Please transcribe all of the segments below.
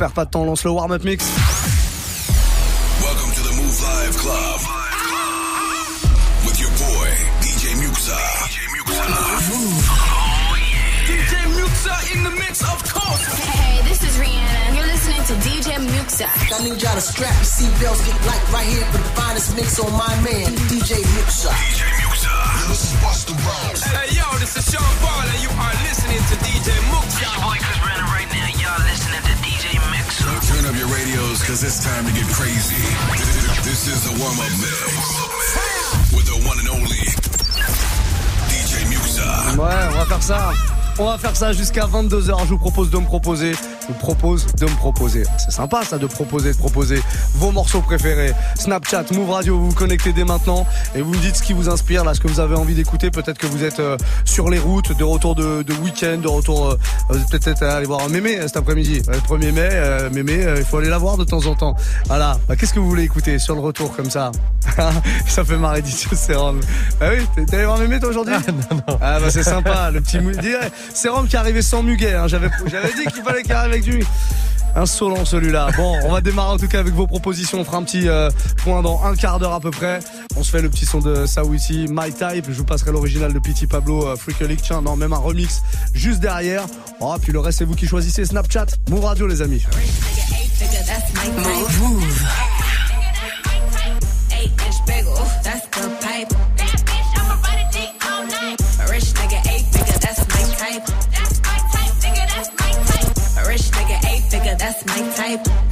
perd pas de temps, on lance le warm-up mix. Welcome to the Mouv' Live Club. With your boy, DJ Muxxa. DJ Muxxa. DJ Muxxa in the mix, of course. Hey, this is Rihanna. You're listening to DJ Muxxa. I need y'all to strap your seatbelts, get light right here for the finest mix on my man, DJ Muxxa. DJ Muxxa. This is Busta Rhymes. Hey, yo, this is Sean Paul, and you are listening to DJ Muxxa. boy Chris Brennan right now. Y'all listening to DJ Muxxa. Turn up your radios, cause it's time to get crazy. This is the warm-up mix. With the one and only DJ Muxa. Ouais, on va faire ça. On va faire ça jusqu'à 22h. Je vous propose de me proposer. Vous propose de me proposer. C'est sympa ça de proposer, de proposer vos morceaux préférés. Snapchat, Move Radio, vous vous connectez dès maintenant et vous me dites ce qui vous inspire, là, ce que vous avez envie d'écouter. Peut-être que vous êtes euh, sur les routes, de retour de, de week-end, de retour. euh, peut-être aller voir Mémé euh, cet après-midi. Ouais, Le 1er mai, euh, Mémé, il faut aller la voir de temps en temps. Voilà. Bah, Qu'est-ce que vous voulez écouter sur le retour comme ça? Ça fait marrer DJ Serum. Ah oui, t'es allé voir Mémé toi aujourd'hui? Ah bah c'est sympa, le petit Sérum qui est arrivé sans muguet. Hein. J'avais j'avais dit qu'il fallait qu'il arrive avec du insolent celui-là. Bon, on va démarrer en tout cas avec vos propositions. On fera un petit euh, point dans un quart d'heure à peu près. On se fait le petit son de Sawiti, My Type. Je vous passerai l'original de Petit Pablo, euh, Freak League. Tiens, non, même un remix juste derrière. Oh, puis le reste c'est vous qui choisissez. Snapchat, Move Radio les amis. Move, That's my type,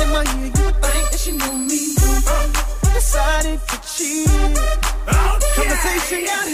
in my ear, you think that she know me. Decided to cheat. Oh, okay. Conversation got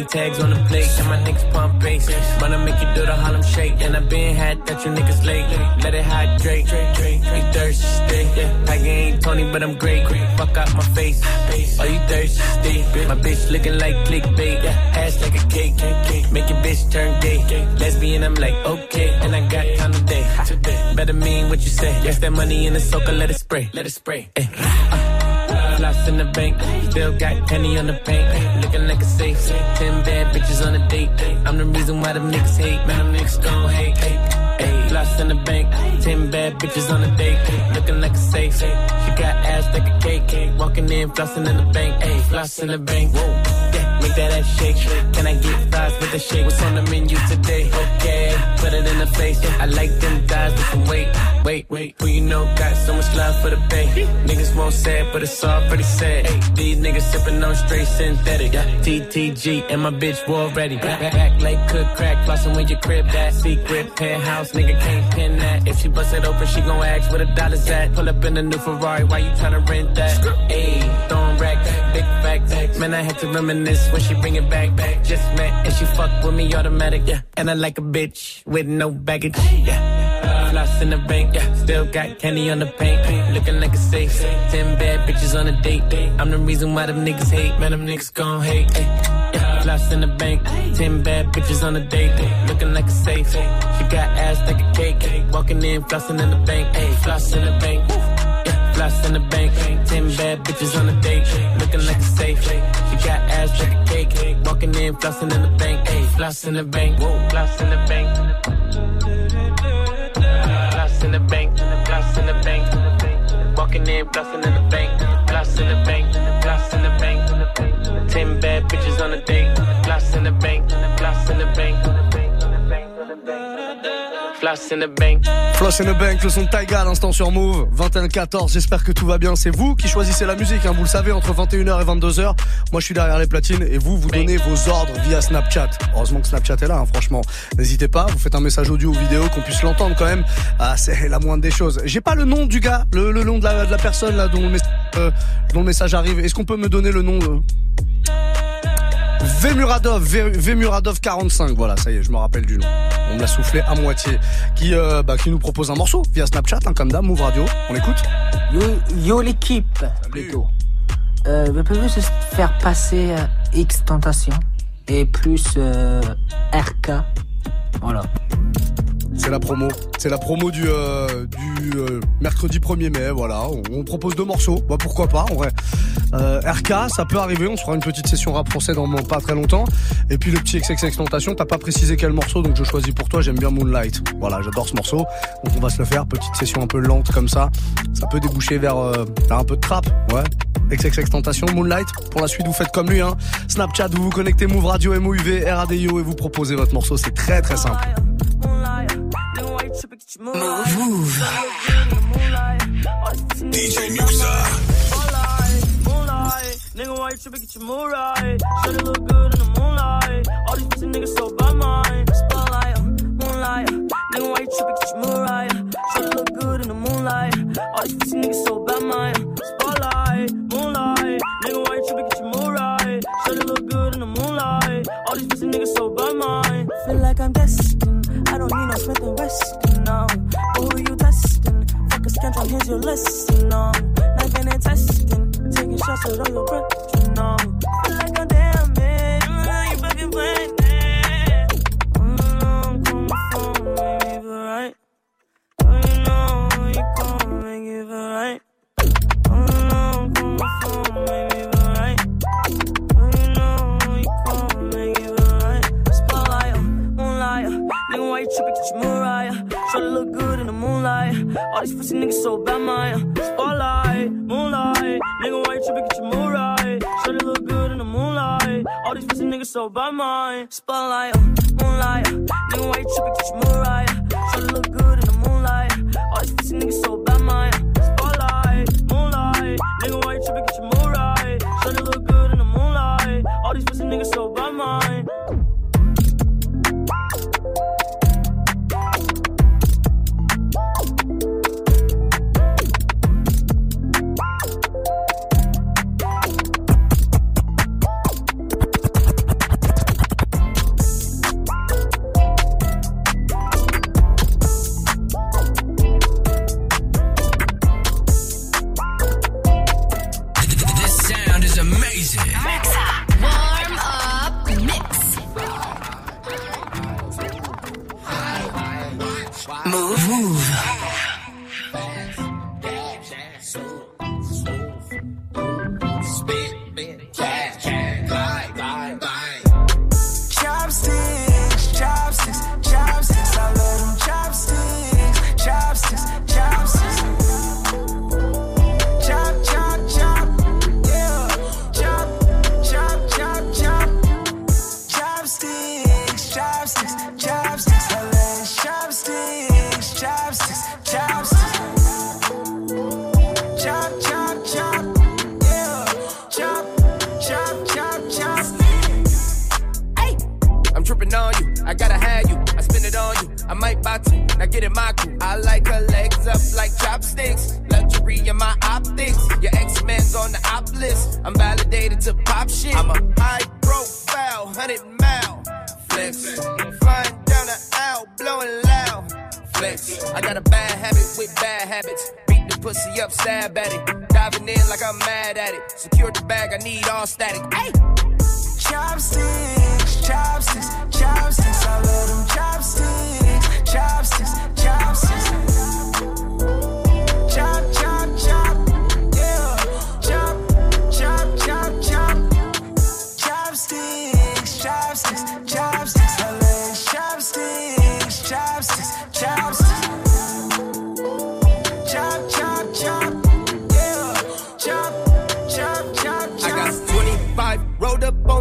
Bugatti tags on the plate, and my niggas pump bass. Wanna make you do the Harlem shake, and I been had that you niggas late. Let it hydrate, you thirsty. Tiger ain't Tony, but I'm great. Fuck out my face, are you thirsty? My bitch looking like clickbait, ass like a cake. Make your bitch turn gay. Lesbian, I'm like okay, and I got time today. Better mean what you say. Yes, that money in the soaker, let it spray, let it spray. Ay. Floss in the bank, still got penny on the paint. Looking like a safe, ten bad bitches on a date. I'm the reason why them niggas hate, man. Them niggas gon' hate. Ay. Ay. Floss in the bank, ten bad bitches on a date. Looking like a safe, she got ass like a cake. Walking in, flossing in the bank. Ay. Floss in the bank, whoa. Make that ass shake. Can I get fries with the shake? What's on the menu today? Okay, put it in the face. I like them thighs with some weight. Wait, wait, who you know got so much love for the bay? Niggas won't say it, but it's already said. These niggas sipping on straight synthetic. TTG and my bitch war ready. Back, back, like cook crack, flossing when your crib that secret penthouse. Nigga can't pin that. If she bust it open, she gon' ask where the dollars at. Pull up in the new Ferrari, why you tryna rent that? Ayy, throwing racks, big facts. Man, I had to reminisce when she bring it back. back. Just met and she fuck with me automatic, yeah. And I like a bitch with no baggage, yeah. Floss in the bank, yeah. Still got candy on the paint. Looking like a safe. Ten bad bitches on a date. I'm the reason why them niggas hate. Man, them niggas gon' hate. Yeah. Floss in the bank. Ten bad bitches on a date. Looking like a safe. She got ass like a cake. Walking in, flossing in the bank. Ay, floss in the bank. Yeah, in the bank. Ten bad bitches on a date. Looking like a safe. She got ass like a cake. Walking in, flossing in the bank. Ay, floss in the bank. Whoa, floss in the bank. Floss in the bank, floss in the bank. Walking in, flossing in the bank, floss in the bank, floss in the bank. Ten bad bitches on a date, floss in the bank, floss in the bank. Floss in the bank. Floss in the Bank, le son de Taiga à l'instant sur Move, 21-14, j'espère que tout va bien. C'est vous qui choisissez la musique, hein, vous le savez, entre 21h et 22h. Moi je suis derrière les platines et vous, vous donnez vos ordres via Snapchat. Heureusement que Snapchat est là, hein, franchement. N'hésitez pas, vous faites un message audio ou vidéo, qu'on puisse l'entendre quand même. Ah, c'est la moindre des choses. J'ai pas le nom du gars, le, le nom de la, de la personne là dont le, euh, dont le message arrive. Est-ce qu'on peut me donner le nom euh? Vemuradov, Vemuradov 45, voilà, ça y est, je me rappelle du nom. On me l'a soufflé à moitié. Qui, euh, bah, qui nous propose un morceau via Snapchat, hein, comme d'hab, Move Radio. On écoute Yo, yo l'équipe, plutôt. Euh, vous pouvez juste faire passer euh, X Tentation et plus euh, RK. Voilà. C'est la promo. C'est la promo du, euh, du euh, mercredi 1er mai, voilà. On, propose deux morceaux. Bah pourquoi pas, en vrai. Euh, RK, ça peut arriver. On se fera une petite session rap français dans pas très longtemps. Et puis le petit XXX Tentation, t'as pas précisé quel morceau, donc je choisis pour toi. J'aime bien Moonlight. Voilà, j'adore ce morceau. Donc on va se le faire. Petite session un peu lente comme ça. Ça peut déboucher vers, euh, un peu de trap. Ouais. XXX Tentation, Moonlight. Pour la suite, vous faites comme lui, hein. Snapchat, vous vous connectez Move Radio, MOUV, RADIO et vous proposez votre morceau. C'est très très simple. Mouv'. DJ Muxxa. Moonlight, nigga, why you tripping? Get your mood right. Should it look good in the moonlight? All these pussy niggas so by mine. Spotlight, moonlight, nigga, why you tripping? Get your mood right. Should it look good in the moonlight? All these pussy niggas so by mine. Your lesson, um. Knife and testing, taking shots with all your breath, you know. All these pussy niggas so bad, my uh, spotlight, moonlight. Nigga, why you tripping? Get your mood right. To look good in the moonlight. All these pussy niggas so bad, my spotlight, uh, moonlight. uh, Nigga, why you tripping? Get your mood right. To look good in the moonlight. All these pussy niggas so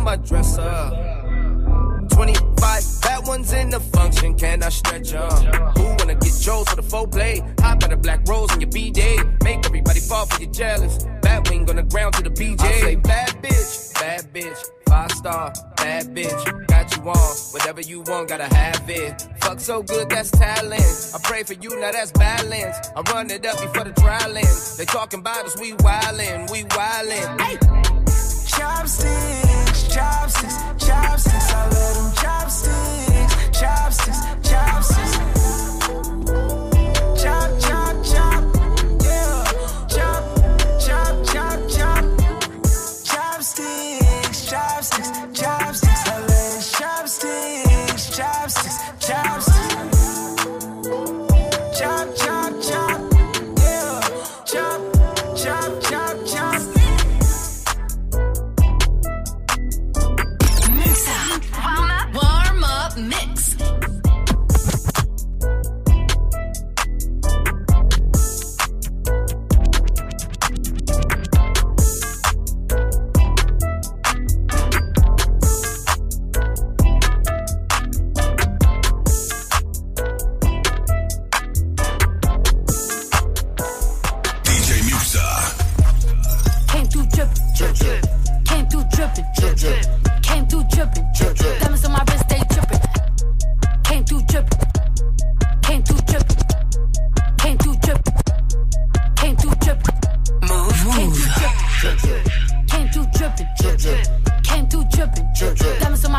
my dresser. 25 bad ones in the function, can I stretch 'em? Who wanna get chose for the full play? Hop out a black rose in your B-Day. Make everybody fall for your jealous. Bad wing on the ground to the BJ. I say bad bitch, bad bitch. Five star, bad bitch. Got you on, whatever you want, gotta have it. Fuck so good, that's talent. I pray for you, now that's balance. I run it up before the trial ends. They talking about us, we wildin', we wildin'. Hey! Chopsticks, chopsticks, chopsticks. I love them chopsticks, chopsticks, chopsticks.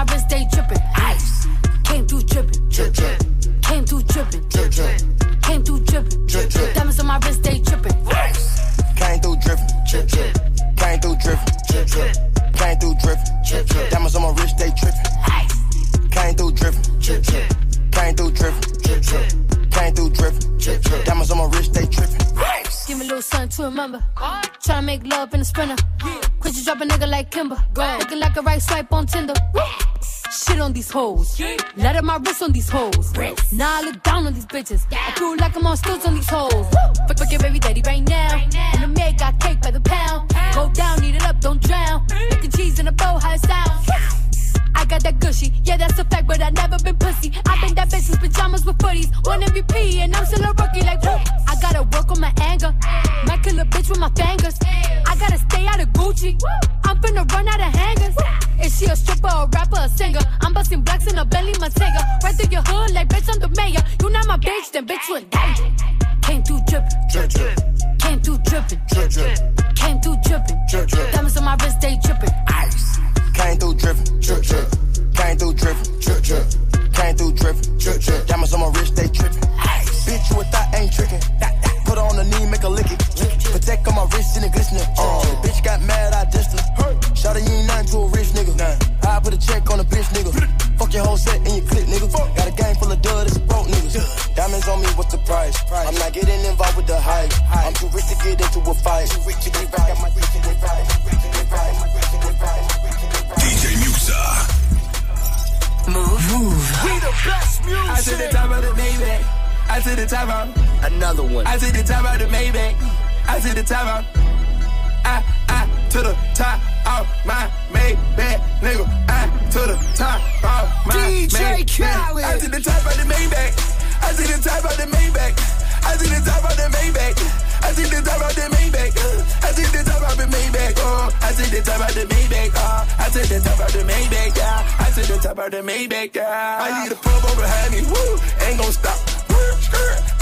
my wrist, they trippin'. Ice. Came through drippin'. Drip, drip. Came through drippin'. Drip, drip. Came through drippin'. Drip, drip. Diamonds on my wrist, they trippin'. Ice. Came through drippin'. Drip, drip. Came through drippin'. Drip, drip. Came through drippin'. Drip, drip. Diamonds on my wrist, they trippin'. Ice. Came through drippin'. Drip, drip. Came through drippin'. Drip, drip. Came through drippin'. Drip, drip. Diamonds on my wrist, they trippin'. Ice. Give me a little something to remember. Tryna make love in a sprinter. Quit you drop a nigga like Kimber. Looking like a right swipe on Tinder. These hoes. Let up my wrist on these hoes. Now I look down on these bitches. I feel like I'm on stilts on these hoes. Fuck, fuck your baby daddy right now. And the maid got cake by the pound. Go down, eat it up, don't drown. Making cheese in a bow, how it sound. I got that gushy, yeah, that's a fact, but I never been pussy. I've been that bitch since pajamas with footies. One MVP, and I'm still a rookie, like, whoop. I gotta work on my anger. Might kill a bitch with my fingers. I gotta stay out of Gucci. I'm finna run out of hangers. Is she a stripper, a rapper, a singer? I'm busting blacks in a belly, my Montega. Right through your hood, like, bitch, I'm the mayor. You not my bitch, then bitch, you in danger. Came through drippin', Drip, drip. came through drippin', Drip, drip. came through drippin'. Drip, drip. Diamonds on my wrist, they drippin'. Ice. Came through dripping. Drip, drip. Came through dripping. Drip, drip. Came through dripping. Drip, drip. Diamonds on my wrist, they tripping. Ice. Bitch, you a thought ain't tricking. Put her on the knee, make her lick it. Protect on my wrist and it glistening. Uh, bitch got mad, I dissed her. Shawty, you ain't nothing to a rich nigga. I put a check on a bitch nigga. Fuck your whole set and your clip, nigga. Got a gang full of dud, it's broke niggas. Diamonds on me, what's the price? I'm not getting involved with the hype. I'm too rich to get into a fight. Too rich to get right. my bitch in the right. DJ Mouv'. Mouv'. We the best music. I to the top of the Maybach. I to the top of Another one. I to the top of the Maybach. I to the top of I, I to the top of my Maybach, nigga. I to the top of my DJ Maybach. Khaled. I to the top of the Maybach. I to the top of the Maybach. I to the top of the Maybach. I to the top of the Maybach. Uh. I to the top of the Maybach. Oh, I to the top of the Maybach. Oh, I to the top of the Maybach. Yeah, I to the top of the Maybach. Yeah, I need a purple behind me. Woo, ain't gon' stop.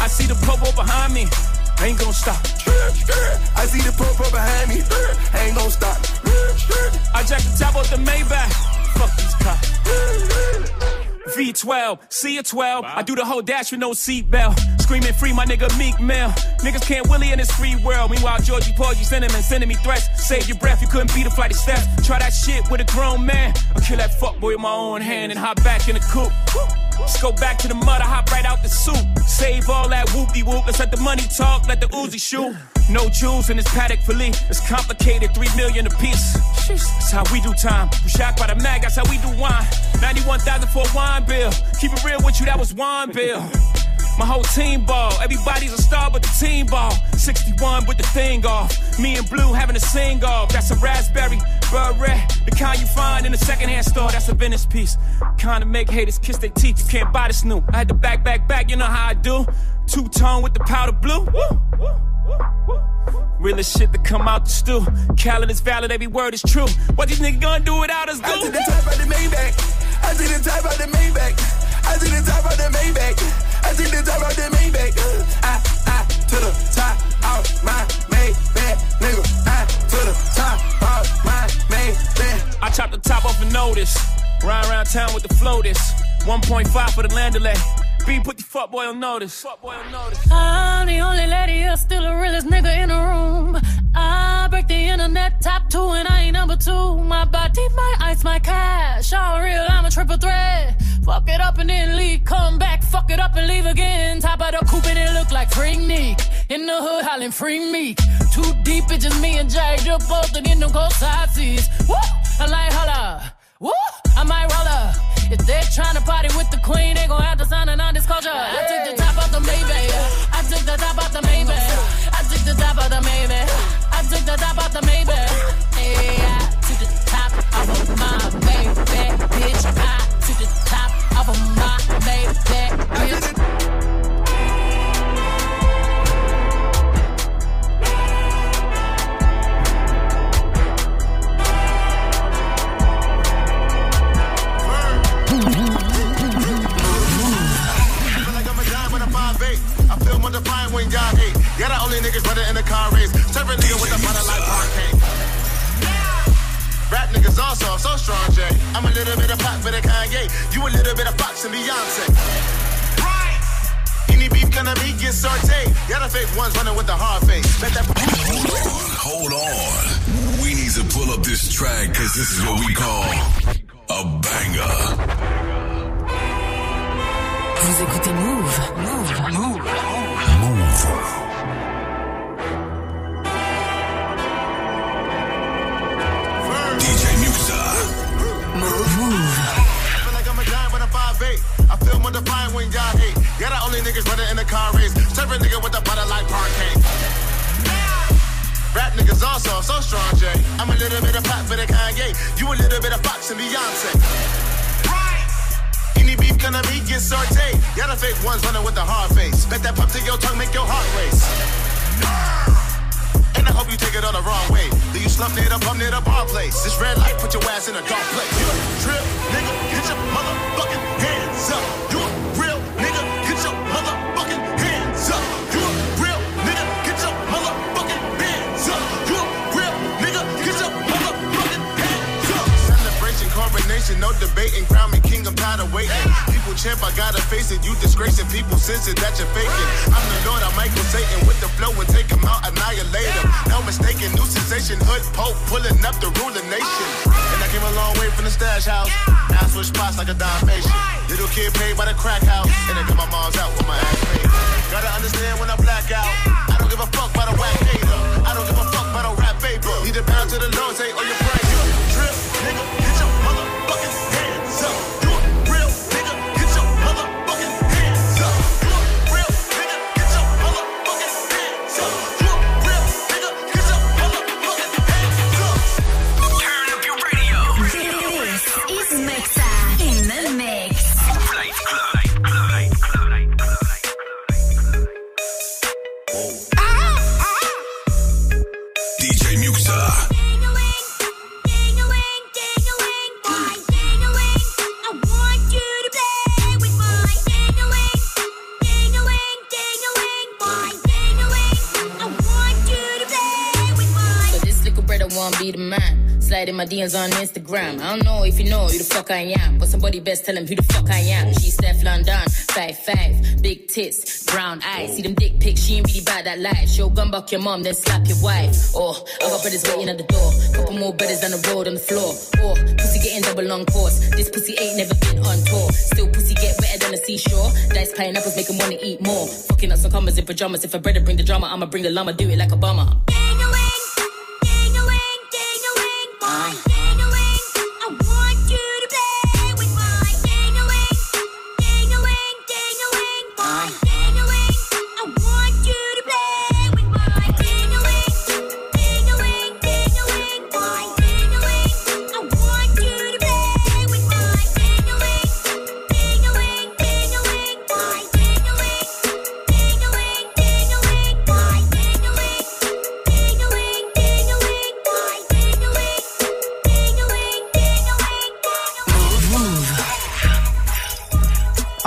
I see the popo behind me. Ain't gonna stop. I see the purple behind me. Ain't gon' stop. I jack the top off the Maybach. Fuck these cops. V12, C12. I do the whole dash with no seatbelt. Screaming free, my nigga Meek Mill. Niggas can't Willie in this free world. Meanwhile, Georgie Porgy sending and sending me threats. Save your breath, you couldn't beat a flight of steps. Try that shit with a grown man. I'll kill that fuckboy with my own hand and hop back in the coupe. Just go back to the mud, I hop right out the soup. Save all that whoopty whoop. Let's let the money talk, let the Uzi shoot. No jewels in this paddock for Lee. It's complicated, three million a piece. That's how we do time. We shocked by the mag, that's how we do wine. 91,000 for a wine bill. Keep it real with you, that was wine bill. My whole team ball. Everybody's a star but the team ball. 61 with the thing off. Me and Blue having a sing off. That's a raspberry, beret. The kind you find in a secondhand store. That's a Venice piece. Kind of make haters kiss their teeth. You can't buy this new. I had to back, back, back. You know how I do. Two tone with the powder blue. Woo, woo, woo. Realest shit to come out the stew. Calendar's valid, every word is true. What these niggas gonna do without us, I do? to the top of the Maybach. I to the top of the Maybach. I to the top of the Maybach. I to the top of the Maybach. Uh, I, I to the top of my Maybach, nigga. I to the top of my Maybach. I chopped the top off a notice. Ride around town with the floaters. 1.5 for the landolay. B put the fuckboy on notice. Fuckboy on notice. I'm the only lady here, still the realest nigga in the room. I break the internet top two and I ain't number two. My body, my ice, my cash. All real, I'm a triple threat. Fuck it up and then leave, come back, fuck it up and leave again. Top of the coupe and it look like Freaknik. In the hood, hollering Free me. Too deep, it's just me and Jay. You're both in them cold side seats. Woo! I like holla. Woo! I might roll up. If they're trying to party with the queen, they gon' have to sign a non-disclosure. I took the top off the Maybach. I took the top off the Maybach. I took the top off the Maybach. I took the top off the Maybach. Hey, I took the top off of my Maybach, off of my Maybach, bitch. When I'm 5'8". I feel more when y'all hate. The only niggas better in the car Rap niggas also, I'm so strong, Jay. I'm a little bit of pop for the Kanye. You a little bit of Fox and Beyonce. Any beef gonna be get sauteed. Yeah, the fake ones running with the hard face. Bet that Hold on. We need to pull up this track because this is what we call a banger. Vous écoutez Mouv'. Mouv'. Mouv'. DJ the. Serve a nigga with the butter like parquet. Rap niggas also so strong, Jay. I'm a little bit of pop for the Kanye. You a little bit of Fox and Beyonce. Any beef gonna be get sauteed. Y'all the fake ones running with the hard face. Bet that pop to your tongue make your heart race. And I hope you take it all the wrong way. Do you slump near the bum near the bar place? This red light put your ass in a dark place. You a trip, nigga, get your motherfucking hands up. You Coronation, no debating. Crown me king, I'm tired of waiting. People champ, I gotta face it. You disgracing people, sense it that you're faking. I'm the Lord, I'm Michael Satan with the flow and take him out, annihilate him. No mistaken, new sensation, hood pope pulling up the ruler nation. And I came a long way from the stash house. Now I switch spots like a Dalmatian. Little kid paid by the crack house, and I got my mom's out with my ass paid. Gotta understand when I black out. I don't give a fuck about a whack hater. I don't give a fuck about a rap paper. Need a pound to the Lord, say, oh, you're praying. Motherfucking won't be the man. Sliding my DMs on Instagram. I don't know if you know who the fuck I am, but somebody best tell him who the fuck I am. She's Stefflon Don, five five, big tits, brown eyes. See them dick pics, she ain't really bad that life. Show gun back your mom, then slap your wife. Oh, I got brothers waiting at the door. Couple more brothers down the road on the floor. Oh, pussy getting double long course. This pussy ain't never been on tour. Still pussy get wetter than a seashore. Dice pineapples make him wanna eat more. Fucking up some commas in pajamas. If I brother bring the drama, I'ma bring the llama. Do it like Obama.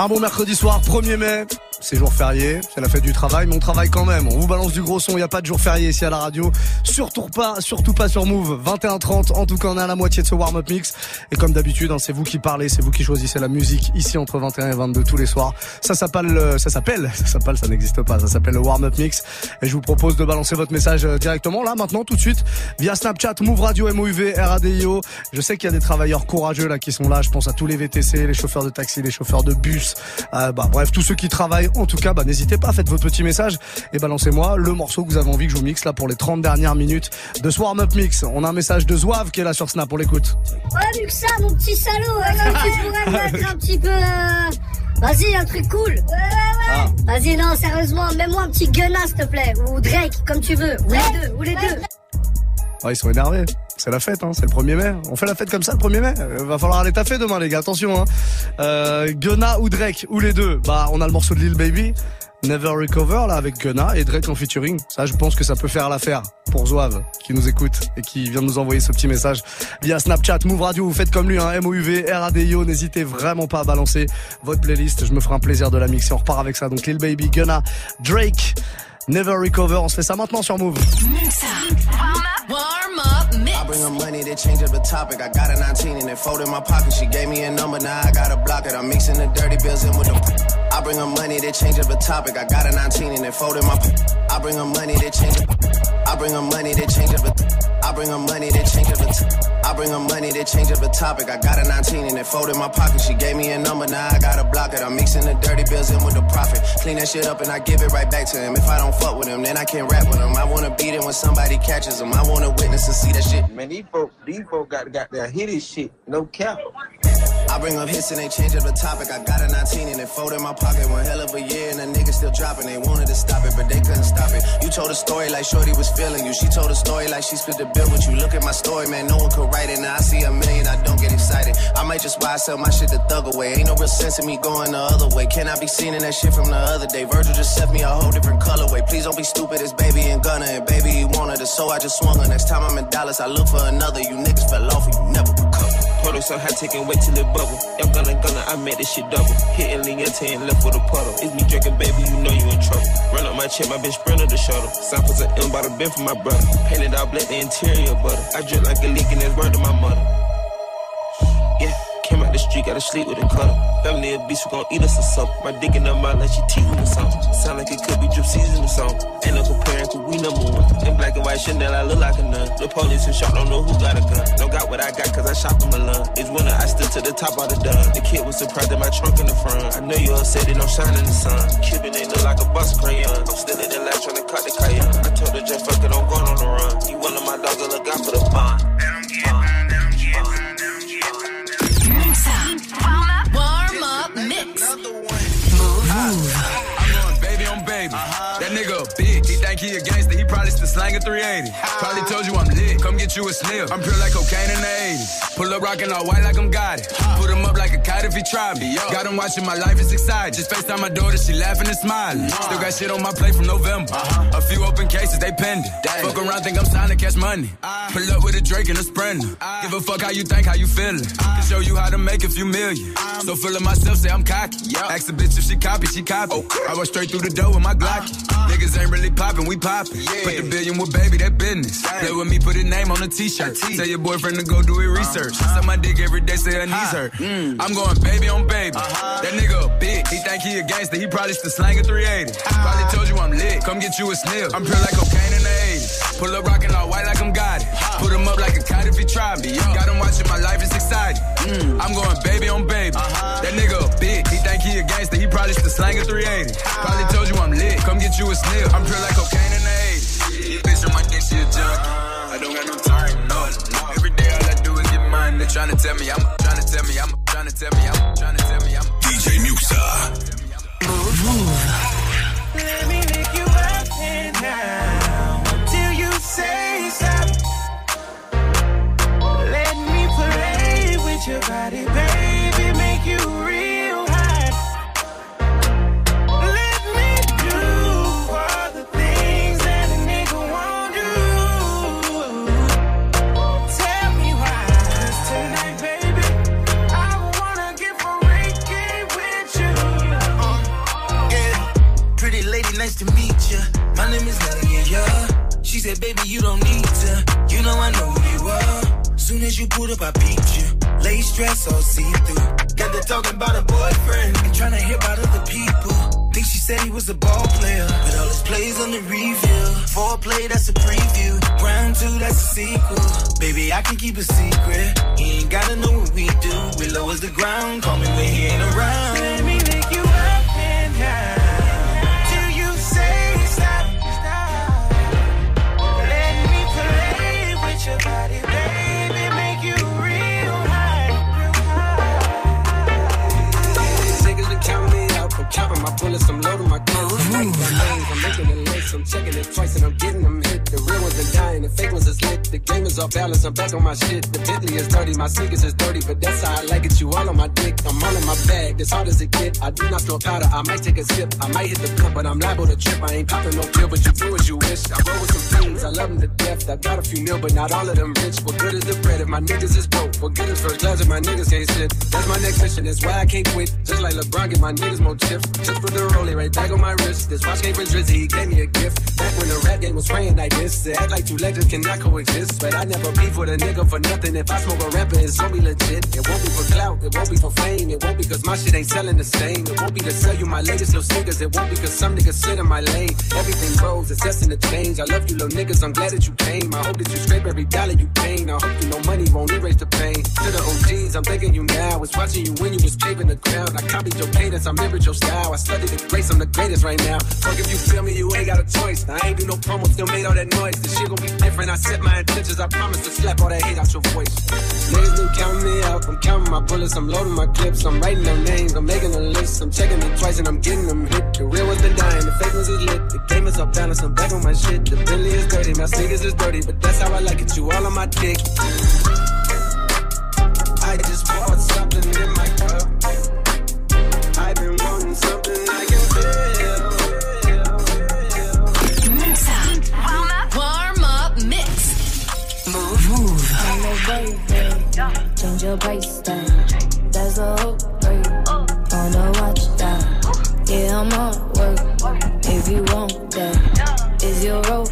Un bon mercredi soir, 1er mai. C'est jour férié, c'est la fête du travail, mais on travaille quand même. On vous balance du gros son, il n'y a pas de jour férié ici à la radio. Surtout pas, surtout pas sur Move. 21h30, en tout cas on est à la moitié de ce warm-up mix. Et comme d'habitude, hein, c'est vous qui parlez, c'est vous qui choisissez la musique ici entre 21 et 22 tous les soirs. Ça s'appelle, euh, ça s'appelle, ça s'appelle, ça n'existe pas, ça s'appelle le warm-up mix. Et je vous propose de balancer votre message euh, directement là, maintenant, tout de suite, via Snapchat, Move Radio, MOUV, RADIO. Je sais qu'il y a des travailleurs courageux là qui sont là. Je pense à tous les VTC, les chauffeurs de taxi, les chauffeurs de bus. Euh, bah, bref, tous ceux qui travaillent. En tout cas, bah, n'hésitez pas, faites votre petit message et balancez-moi le morceau que vous avez envie que je vous mixe là pour les 30 dernières minutes de ce warm-up mix. On a un message de Zouave qui est là sur Snap, on l'écoute. Ouais, Muxa, mon petit salaud, que tu pourrais me mettre un petit peu. euh, Vas-y, un truc cool. Ouais, ouais, ouais. Vas-y, non, sérieusement, mets-moi un petit Gunna, s'il te plaît. Ou Drake, comme tu veux. Ou les deux, ou les deux. Ouais, ils sont énervés. C'est la fête, hein. c'est le 1er mai. On fait la fête comme ça le 1er mai. Euh, va falloir aller taffer demain, les gars. Attention. Hein. Euh, Gunna ou Drake, ou les deux. Bah, on a le morceau de Lil Baby. Never Recover là avec Gunna et Drake en featuring. Ça, je pense que ça peut faire l'affaire pour Zouave qui nous écoute et qui vient de nous envoyer ce petit message via Snapchat, Move Radio. Vous faites comme lui, hein, MOUV, RADIO. N'hésitez vraiment pas à balancer votre playlist. Je me ferai un plaisir de la mixer. On repart avec ça. Donc Lil Baby, Gunna, Drake, Never Recover. On se fait ça maintenant sur Move. Mix. I bring her money, they change up the topic. I got a 19 and it fold in my pocket. She gave me a number, now I gotta block it. I'm mixing the dirty bills in with the. I bring her money, they change up the topic. I got a 19 and it fold in my. I bring her money, they change. I bring her money, they change up the. I bring her money, they change up the. T- I bring her money, they change up the topic. I got a 19 and it folded in my pocket. She gave me a number, now I gotta block it. I'm mixing the dirty bills in with the profit. Clean that shit up and I give it right back to him. If I don't fuck with him, then I can't rap with him. I wanna beat him when somebody catches him. I wanna witness and see that shit. Man, these folk, these folk got, got that hit his shit. No cap. I bring up hits and they change up the topic. I got a 19 and it folded in my pocket. One hell of a year and the niggas still dropping. They wanted to stop it, but they couldn't stop it. You told a story like Shorty was feeling you. She told a story like she split the bill with you. Look at my story, man. No one could write it. Now I see a million, I don't get excited. I might just buy sell my shit to thug away. Ain't no real sense in me going the other way. Can I be seen in that shit from the other day? Virgil just sent me a whole different colorway. Please don't be stupid. It's baby and gunner and baby he wanted it, so I just swung her. Next time I'm in Dallas, I look for another. You niggas fell off and you never recover. Puddle so high, taking wait till it bubble. Young gunna gunna, I made this shit double. Hitting Leontay and left with a puddle. It's me drinking, baby, you know you in trouble. Run up my check, my bitch sprinter the shuttle. Samples of M by the bin for my brother. Painted out black, the interior butter. I drip like a leak and that's word to my mother. The street, gotta sleep with a cutter. Family of beast, we gon' eat us or something. My dick in her mouth like she teething or something. Sound like it could be drip season or something. Ain't no comparing, cause we number one. In black and white Chanel, I look like a nun. The police and shot don't know who got a gun. Don't got what I got, cause I shot from Milan. It's winter, I stood to the top of the dun. The kid was surprised at my trunk in the front. I know you upset, it don't shine in the sun. Cuban ain't look like a bus crayon. I'm still in the lab trying to cut the crayon. I told her just fuck it, I'm going on the run. You one of my dogs, I look out for the bond. Warm probably still 380. Probably told you I'm lit. Come get you a sniff. I'm pure like cocaine in the 80s. Pull up rockin' all white like I'm got it. Put him up like a kite if he try me. Got him watching my life is exciting. Just FaceTime my daughter, she laughing and smiling. Still got shit on my plate from November. Uh-huh. A few open cases, they pending. Fuck around, think I'm signed to catch money. Ah. Pull up with a Drake and a Sprinter. Ah. Give a fuck how you think, how you feeling. Ah. Can show you how to make a few million. Um. So full of myself, say I'm cocky. Ask a bitch if she copy, she copy. I walk straight through the door with my Glocky. Niggas ain't really popping, we popping. Put the billion with baby, that business. Play with me, put a name on a t-shirt. Tell your boyfriend to go do it research. Uh-huh. Suck my dick every day, say her knees hurt. Mm. I'm going baby on baby. Uh-huh. That nigga a bitch. He think he a gangster, he probably still slanging 380. Probably told you I'm lit. Come get you a sniff. I'm pure like cocaine in the 80s. Pull up rockin' all white like I'm got it. Put him up like a kite if he try me. Got him watching my life, it's exciting. Mm. I'm going baby on baby. Uh-huh. That nigga a bitch. He think he a gangster, he probably still slanging 380. Probably told you I'm lit. Come get you a sniff. I'm pure like cocaine junkie. I don't got no time, no. Every day all I do is get mine. They tryna tell me, I'm tryna tell me, I'm tryna tell me, I'm tryna tell me, I'm DJ Muxxa. Let me make you up and down till you say stop. Let me play with your body, baby, said, baby, you don't need to. You know I know who you are. Soon as you pulled up, I beat you. Lace dress all see through. Got to talking about a boyfriend and trying to hear about other people. Think she said he was a ball player, but all his plays on the review. Foreplay, that's a preview. Round two, that's a sequel. Baby, I can keep a secret. He ain't gotta know what we do. We low as the ground, call me when he ain't around. Bullets. I'm loading my gun. I'm making it lace. I'm checking it twice and I'm getting them hit. The real ones are dying, the fake ones is lit. The game is off balance. I'm back on my shit. The Bentley is dirty, my sneakers is dirty, but that's how I like it. You all on my dick. I'm all in my bag. As hard as it get. I do not throw powder. I might take a sip. I might hit the blunt, but I'm liable to trip. I ain't popping no pill, but you do as you wish. I roll with some fiends. I love them to death. I got a few mil, but not all of them rich. What good is the bread if my niggas is broke? What good is first class if my niggas can't sit? That's my next mission. That's why I can't quit. Just like LeBron, get my niggas more chips. Just put the rollie right back on my wrist. This watch came from Drizzy. He gave me a Back when the rap game was praying like this. To act like two legends cannot coexist. But I never beef with a nigga for nothing. If I smoke a rapper, it's be legit. It won't be for clout, it won't be for fame. It won't be cause my shit ain't selling the same. It won't be to sell you my latest little sneakers. It won't be cause some niggas sit in my lane. Everything grows, it's destined to change. I love you little niggas, I'm glad that you came. I hope that you scrape every dollar you gain. I hope you know money won't erase the pain. To the OGs, I'm thinking you now. Was watching you when you was paving the ground. I copied your cadence, I mirrored your style. I studied the grace, I'm the greatest right now. Fuck if you feel me, you ain't got a choice. I ain't do no promo, still made all that noise. This shit gon' be different. I set my intentions, I promise to slap all that hate out your voice. Niggas been counting me out. I'm counting my bullets, I'm loading my clips. I'm writing their names, I'm making a list. I'm checking it twice and I'm getting them hit. The real ones been dying, the fake ones is lit. The game is off balance, I'm back on my shit. The Bentley is dirty, my sneakers is dirty, but that's how I like it. You all on my dick. Change your price tag. That's a upgrade. On the watch that. Yeah, I'm on work. If you want that, is your role?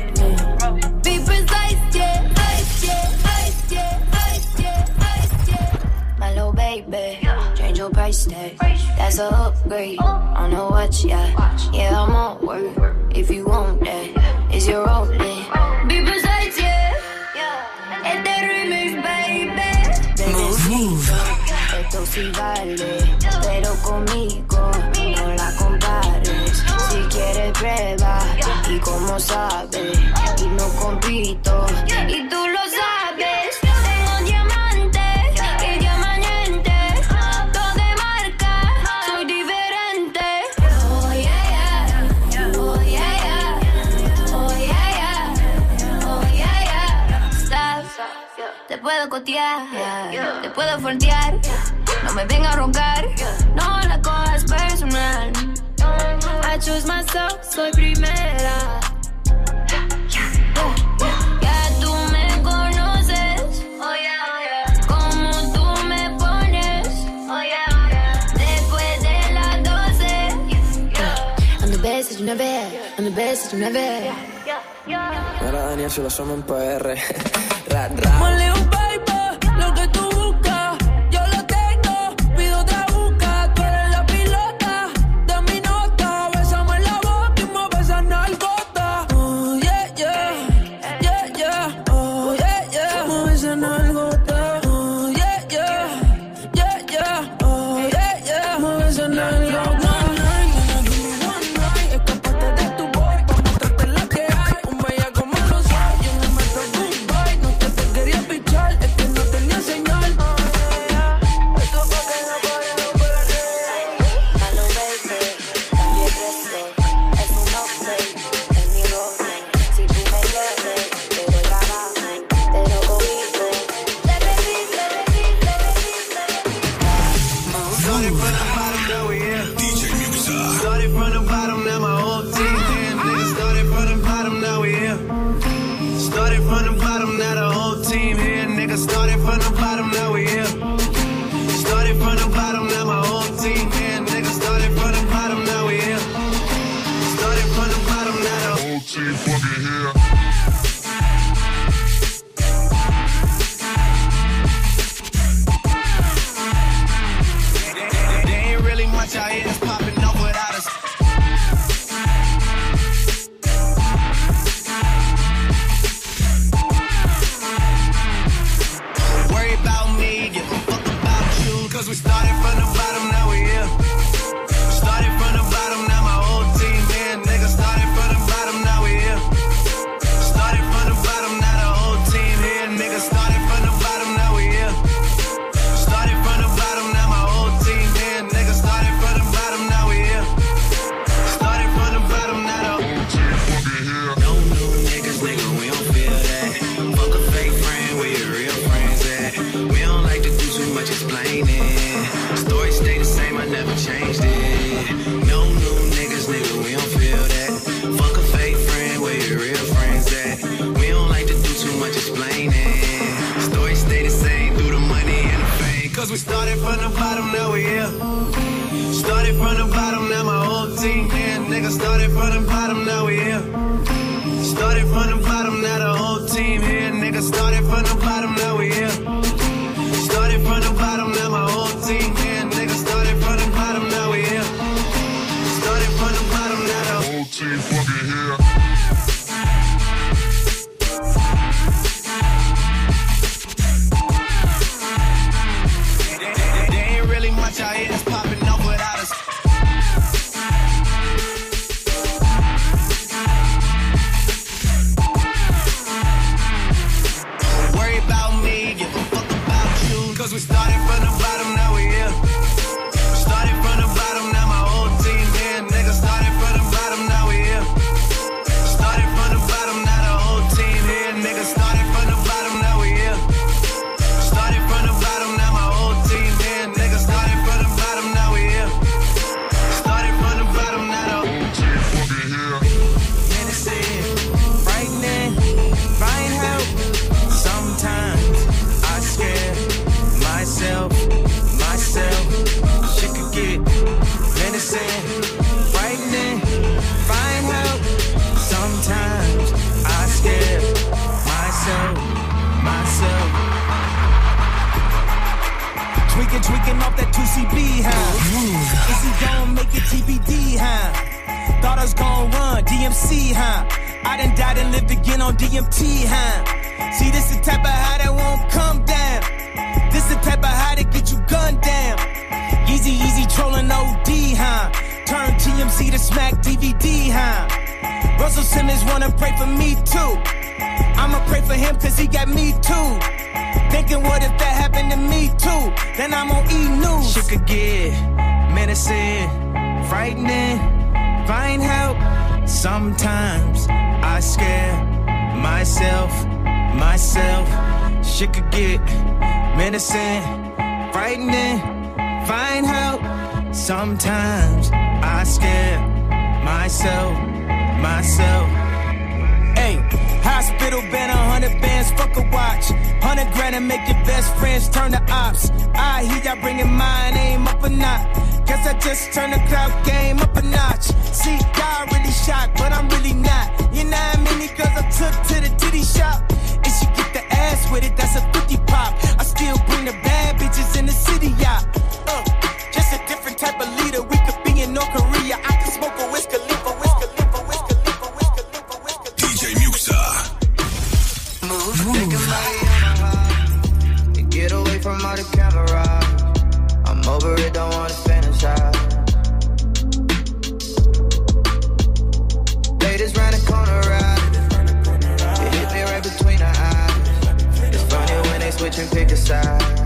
Be precise, yeah. Ice, yeah. Ice, yeah. Ice, yeah. Ice, yeah. My little baby. Change your price tag. That's a upgrade. On the watch, yeah. Yeah, I'm on work. If you want that, is your role? Vale, pero conmigo no la compares. Si quieres prueba y como sabes, y no compito, y tú lo sabes. Tengo diamantes y diamantes, todo de marca, soy diferente. Oh yeah, yeah, oh yeah, yeah, oh yeah, yeah, oh yeah, yeah. Te puedo cotear, te puedo frontear. No me venga a roncar, no la cojas personal. I choose myself, soy primera. Ya tú me conoces, como tú me pones. Después de las 12, I'm the best that you never had, I'm the best you never had. Mira, Daniel, si lo somos en PR. Rat, rat. frightening. Find help. Sometimes I scare myself, myself. Hospital been a hundred bands, fuck a watch. Hundred grand and make your best friends turn to ops. I hear y'all bringing mine, aim up a notch. Guess I just turned the club game up a notch. See, God really shocked, but I'm really not. You know how many girls I took to the titty shop? And she get the ass with it, that's a 50 pop. I still bring the bad bitches in the city, yeah. Uh, just a different type of leader, we could be in North Korea. I could smoke a whiskey, leaf from all the cameras, I'm over it, don't wanna fantasize. Ladies round the corner, right? You hit me right between the eyes. It's funny when they switch and pick a side.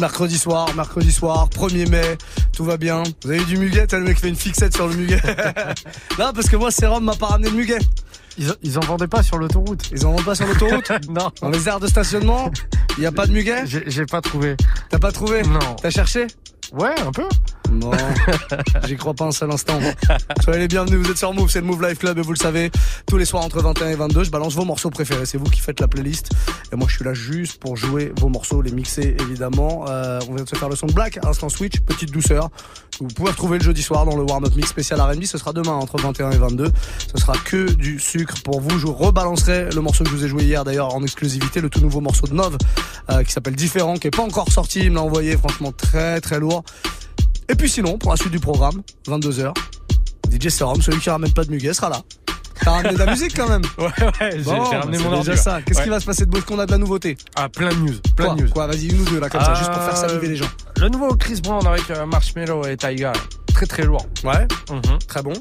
Mercredi soir, mercredi soir, 1er mai, tout va bien. Vous avez eu du muguet T'as le mec qui fait une fixette sur le muguet. non, parce que moi, Sérum m'a pas ramené le muguet. Ils, ils en vendaient pas sur l'autoroute. Ils en vendent pas sur l'autoroute Non. Dans les aires de stationnement Il y a pas de muguet j'ai pas trouvé. T'as pas trouvé Non. T'as cherché Ouais, un peu. Non, j'y crois pas un seul instant. Soyez les bienvenus, vous êtes sur Move, c'est le Move Life Club et vous le savez, tous les soirs entre 21 et 22, je balance vos morceaux préférés, c'est vous qui faites la playlist. Et moi je suis là juste pour jouer vos morceaux, les mixer évidemment. Euh, on vient de se faire le son de Black, Instant Switch, petite douceur. Vous pouvez retrouver le jeudi soir dans le warm-up mix spécial R&B, ce sera demain entre 21 et 22. Ce sera que du sucre pour vous. Je vous rebalancerai le morceau que je vous ai joué hier d'ailleurs en exclusivité, le tout nouveau morceau de Nov euh, qui s'appelle Différent, qui est pas encore sorti, il me l'a envoyé, franchement très très lourd. Et puis sinon, pour la suite du programme, 22h, DJ Serum, celui qui ramène pas de muguet, sera là. T'as ramené de la musique quand même Ouais, ouais, j'ai Bon, ramené mon déjà ça. Qu'est-ce Ouais. qui va se passer de beau? Qu'on a de la nouveauté? Ah, plein de news. Plein Quoi? de news. Quoi? Vas-y, une ou deux là, comme ça, juste pour faire Euh, saliver les gens. Le nouveau Chris Brown avec euh, Marshmello et Tyga. Très très lourd. Ouais, Mhm. très bon.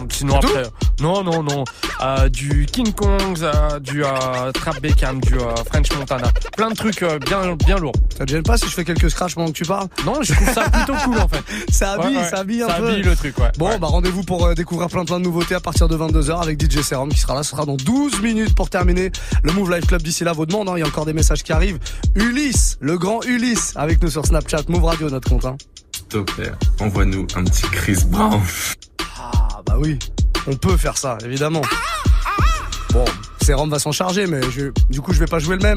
Mm, Sinon après, non non non, Euh, du King Kong, euh, du euh, Trap Beckham, du euh, French Montana, plein de trucs euh, bien bien lourds. Ça te gêne pas si je fais quelques scratchs pendant que tu parles? Non, je trouve ça plutôt cool en fait. Ça habille, Ouais, ouais. ça habille un Ça peu. habille le truc, ouais. Bon, Ouais. bah rendez-vous pour euh, découvrir plein plein de nouveautés à partir de 22h avec DJ Serum qui sera là. Ce sera dans 12 minutes pour terminer le Move Life Club. D'ici là, vos demandes, hein, il y a encore des messages qui arrivent. Ulysse, le grand Ulysse, avec nous sur Snapchat, Move Radio, notre compte. Hein. S'il te plaît, envoie-nous un petit Chris Brown. Ah bah oui, on peut faire ça, évidemment. Bon, Serum va s'en charger, mais je, du coup je vais pas jouer le même.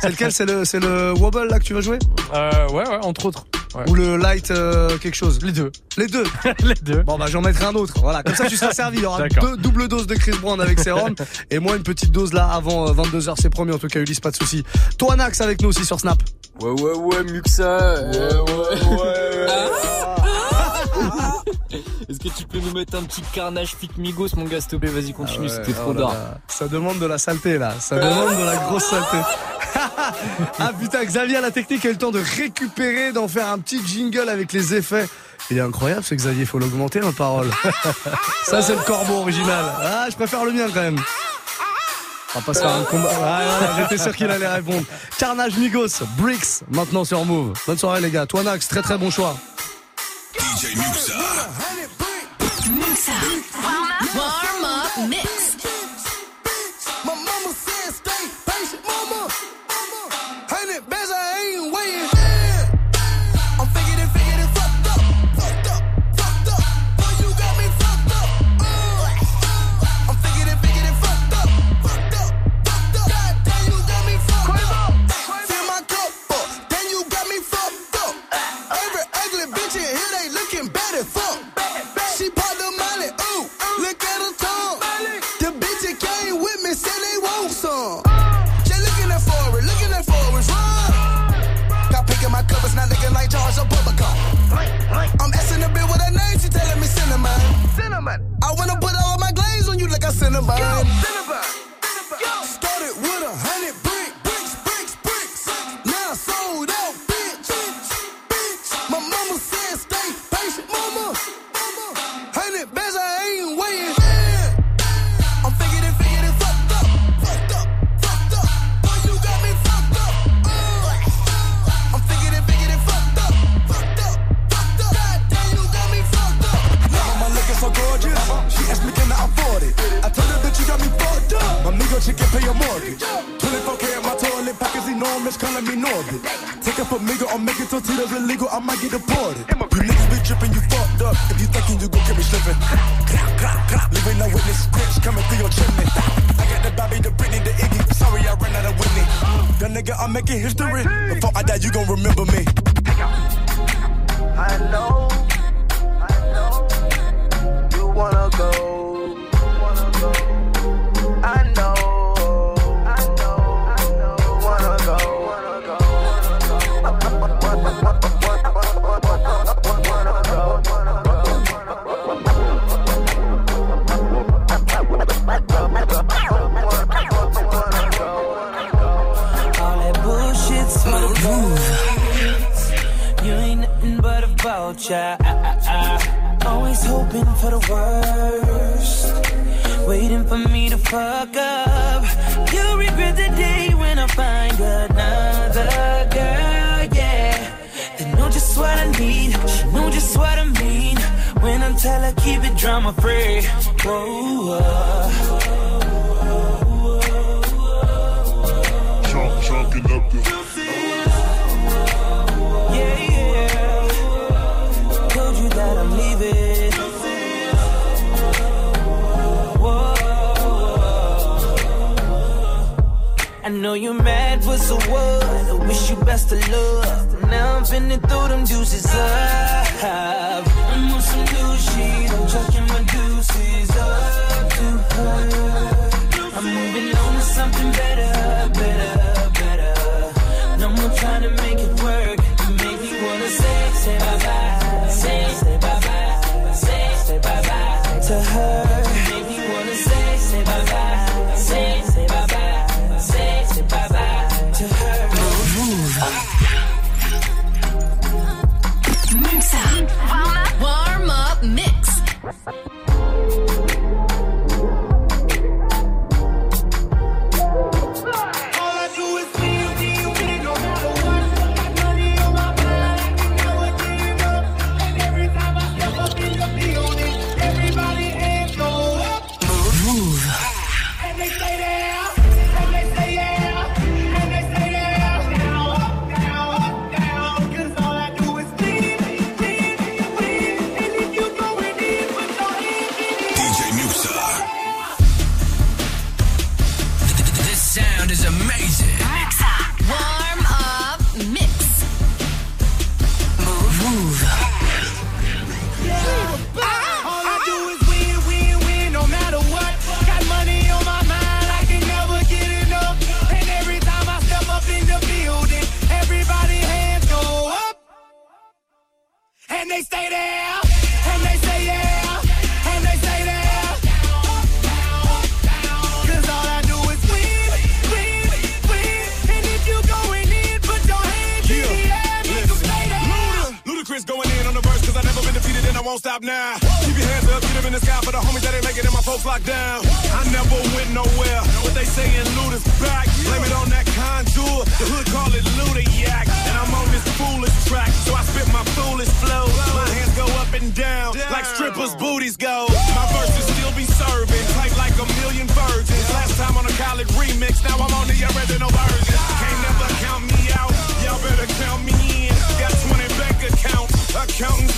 C'est lequel? C'est le, c'est le Wobble là que tu vas jouer? Euh, ouais ouais, entre autres. Ouais. Ou le Light euh, quelque chose? Les deux. Les deux Les deux. Bon bah j'en mettrai un autre. Voilà, comme ça tu seras servi. Il y aura D'accord. deux double dose de Chris Brown avec Serum et moi une petite dose là avant 22h, c'est promis en tout cas Ulysse, pas de souci. Toi Nax avec nous aussi sur Snap. Ouais, ouais, ouais, Muxa. Ouais, ouais, ouais. Est-ce que tu peux nous mettre un petit carnage pic migos, mon gars, s'il te plaît Vas-y, continue, Ah ouais, c'était oh trop d'art. là. Ça demande de la saleté là, ça demande de la grosse saleté. ah putain, Xavier la technique a eu le temps de récupérer, d'en faire un petit jingle avec les effets. Il est incroyable ce Xavier, faut l'augmenter la parole. Ça c'est le corbeau original. Ah, je préfère le mien quand même. On va pas se faire un combat. Ah, J'étais sûr qu'il allait répondre. Carnage Migos, Bricks, maintenant sur Move. Bonne soirée les gars. Toi Nax, très très bon choix. DJ Muxa. Warm up on you like enormous, calling me Norbit. Take it for Migo, I'll make it till Tito's illegal. I might get deported. You niggas be tripping, you fucked up. If you thinking you gon' get me slipping. Living no witness, scripts coming through your chimney. I got the Bobby, the Britney, the Iggy. Sorry, I ran out of Whitney. That nigga, I'm making history. Before I die, you gon' remember me. I know. I know. You wanna go. Vulture. I. Always hoping for the worst. Waiting for me to fuck up. You'll regret the day when I find another girl, yeah. They know just what I need, she know just what I mean. When I tell her keep it drama free. Whoa, chunking up the. I know you're mad, but so what? I wish you best of luck. Now I'm finna throw them juices up. I'm on some new shit. I'm chucking my deuces up to her. I'm moving on to something better, better, better. No more trying to make it work. You make me wanna say, say bye bye, say, say bye bye, say, say bye bye to her. You make me wanna say, say bye bye, remix, now I'm on the original version. Can't never count me out, y'all better count me in. Got 20 bank accounts, accountants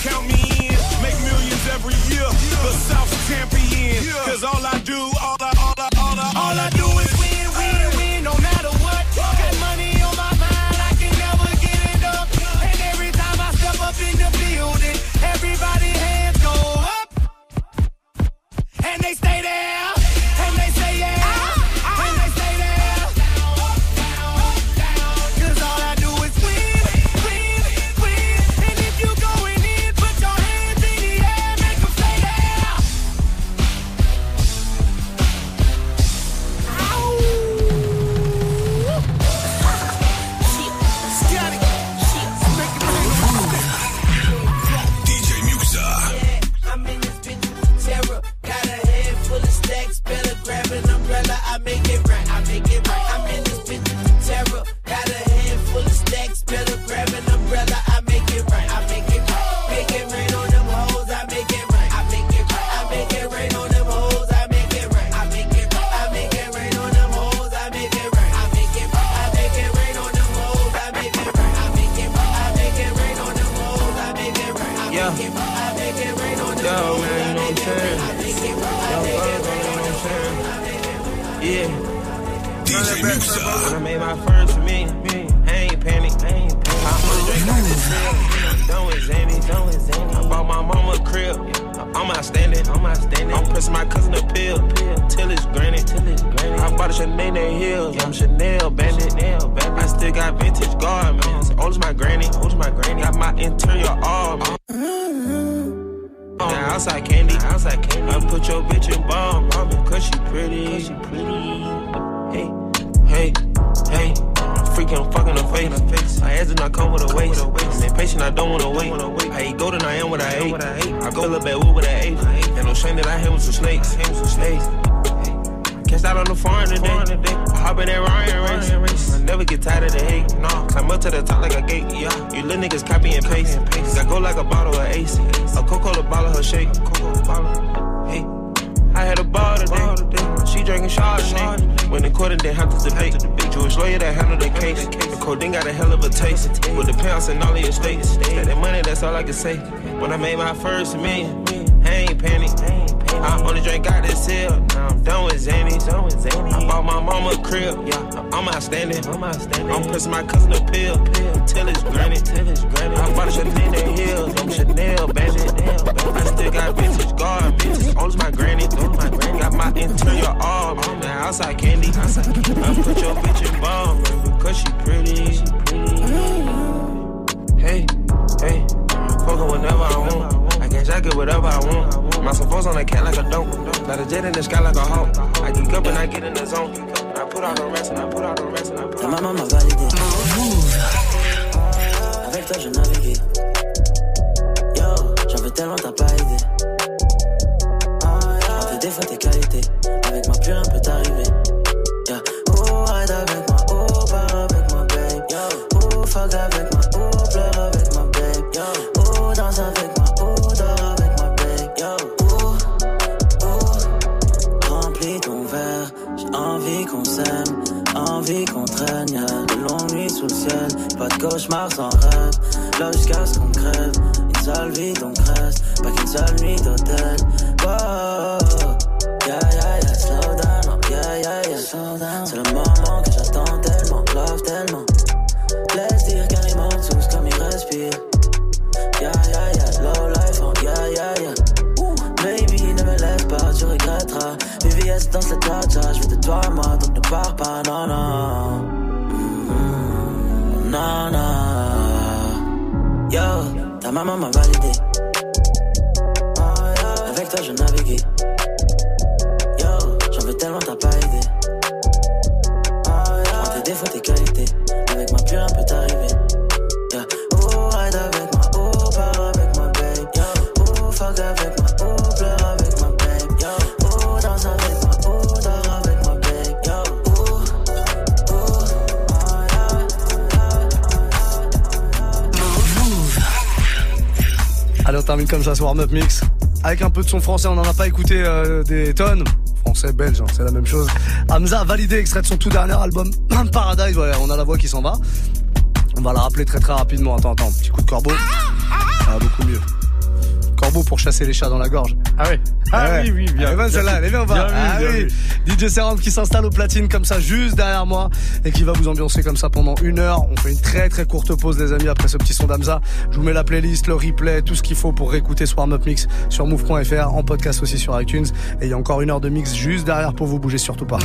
as my granny, old as my granny. Got my interior all. Mm-hmm. Now outside candy, outside candy. I put your bitch in bomb, bomb cause she pretty. Cause she pretty. Hey, hey, hey. Freaking I'm fucking her face. My ass do not come with a waist. I'm impatient, I don't wanna wait. I eat golden, I am what I ate. I go a bad wood with I ate. And no shame that I hit with some snakes. Hey. Catch out on the farm today. Hop in that Ryan race. I never get tired of the hate. No, climb up to the top like a gate. Yeah, you little niggas copy and paste. I go like a bottle of Ace. A Coca-Cola bottle, her shake. Hey. I had a ball today. She drinking Chardonnay. When the court and then happens to debate. Jewish lawyer that handled the case. The codeine got a hell of a taste. With the pounds and all of your states. Got that money, that's all I can say. When I made my first million, I ain't panic. I only drank out this hill. Now I'm done with Zannies. I bought my mama a crib. Yeah, I'm outstanding. I'm pressing my cousin a pill. Till it's granted. I bought a Chanel heels. I'm Chanel bandit. I still got vintage garments. Owns my granny. Got my interior all. The outside candy. I put your bitch in bomb because she pretty. Hey, hey. Fuck her whenever I want. I can jack it whatever I want. My suppose on the cat like a dope. Got a jet in the sky like a hawk. I geek up and I get in the zone. I put out the rest and I put out the rest and I put Ta maman m'a validé. Avec toi, je naviguais. Yo, veux tellement, t'as pas idée. J'en veux des fois tes qualités. Avec moi, plus rien peut t'arriver. Cauchemar sans rêve. Là jusqu'à ce qu'on crève. Une seule vie donc reste. Pas qu'une seule nuit d'hôtel. Wow. Yeah, yeah, yeah. Slow down. Oh, yeah, yeah, yeah. Slow down. C'est le moment que j'attends tellement. Love tellement. Laisse dire carrément tous comme il respire. Yeah, yeah, yeah. Low life. Oh, yeah, yeah, yeah. Baby, ne me lève pas, tu regretteras. VVS dans cette tata, je veux de toi, moi, ta maman m'a validé. Termine comme ça ce warm-up mix. Avec un peu de son français, on n'en a pas écouté euh, des tonnes. Français, belge, hein, c'est la même chose. Hamza a validé, extrait de son tout dernier album, Paradise. Ouais, on a la voix qui s'en va. On va la rappeler très très rapidement. Attends, attends, petit coup de corbeau. Ah, beaucoup mieux. Corbeau pour chasser les chats dans la gorge. Ah oui. Ah Ouais. oui, oui, bien. Elle est bonne, celle-là, elle est bien, Bien vu, Ah bien oui. DJ Serum qui s'installe au platine comme ça, juste derrière moi, et qui va vous ambiancer comme ça pendant une heure. On fait une très très courte pause, les amis, après ce petit son d'Amza. Je vous mets la playlist, le replay, tout ce qu'il faut pour réécouter ce warm-up mix sur move.fr, en podcast aussi sur iTunes. Et il y a encore une heure de mix juste derrière pour vous bouger surtout pas.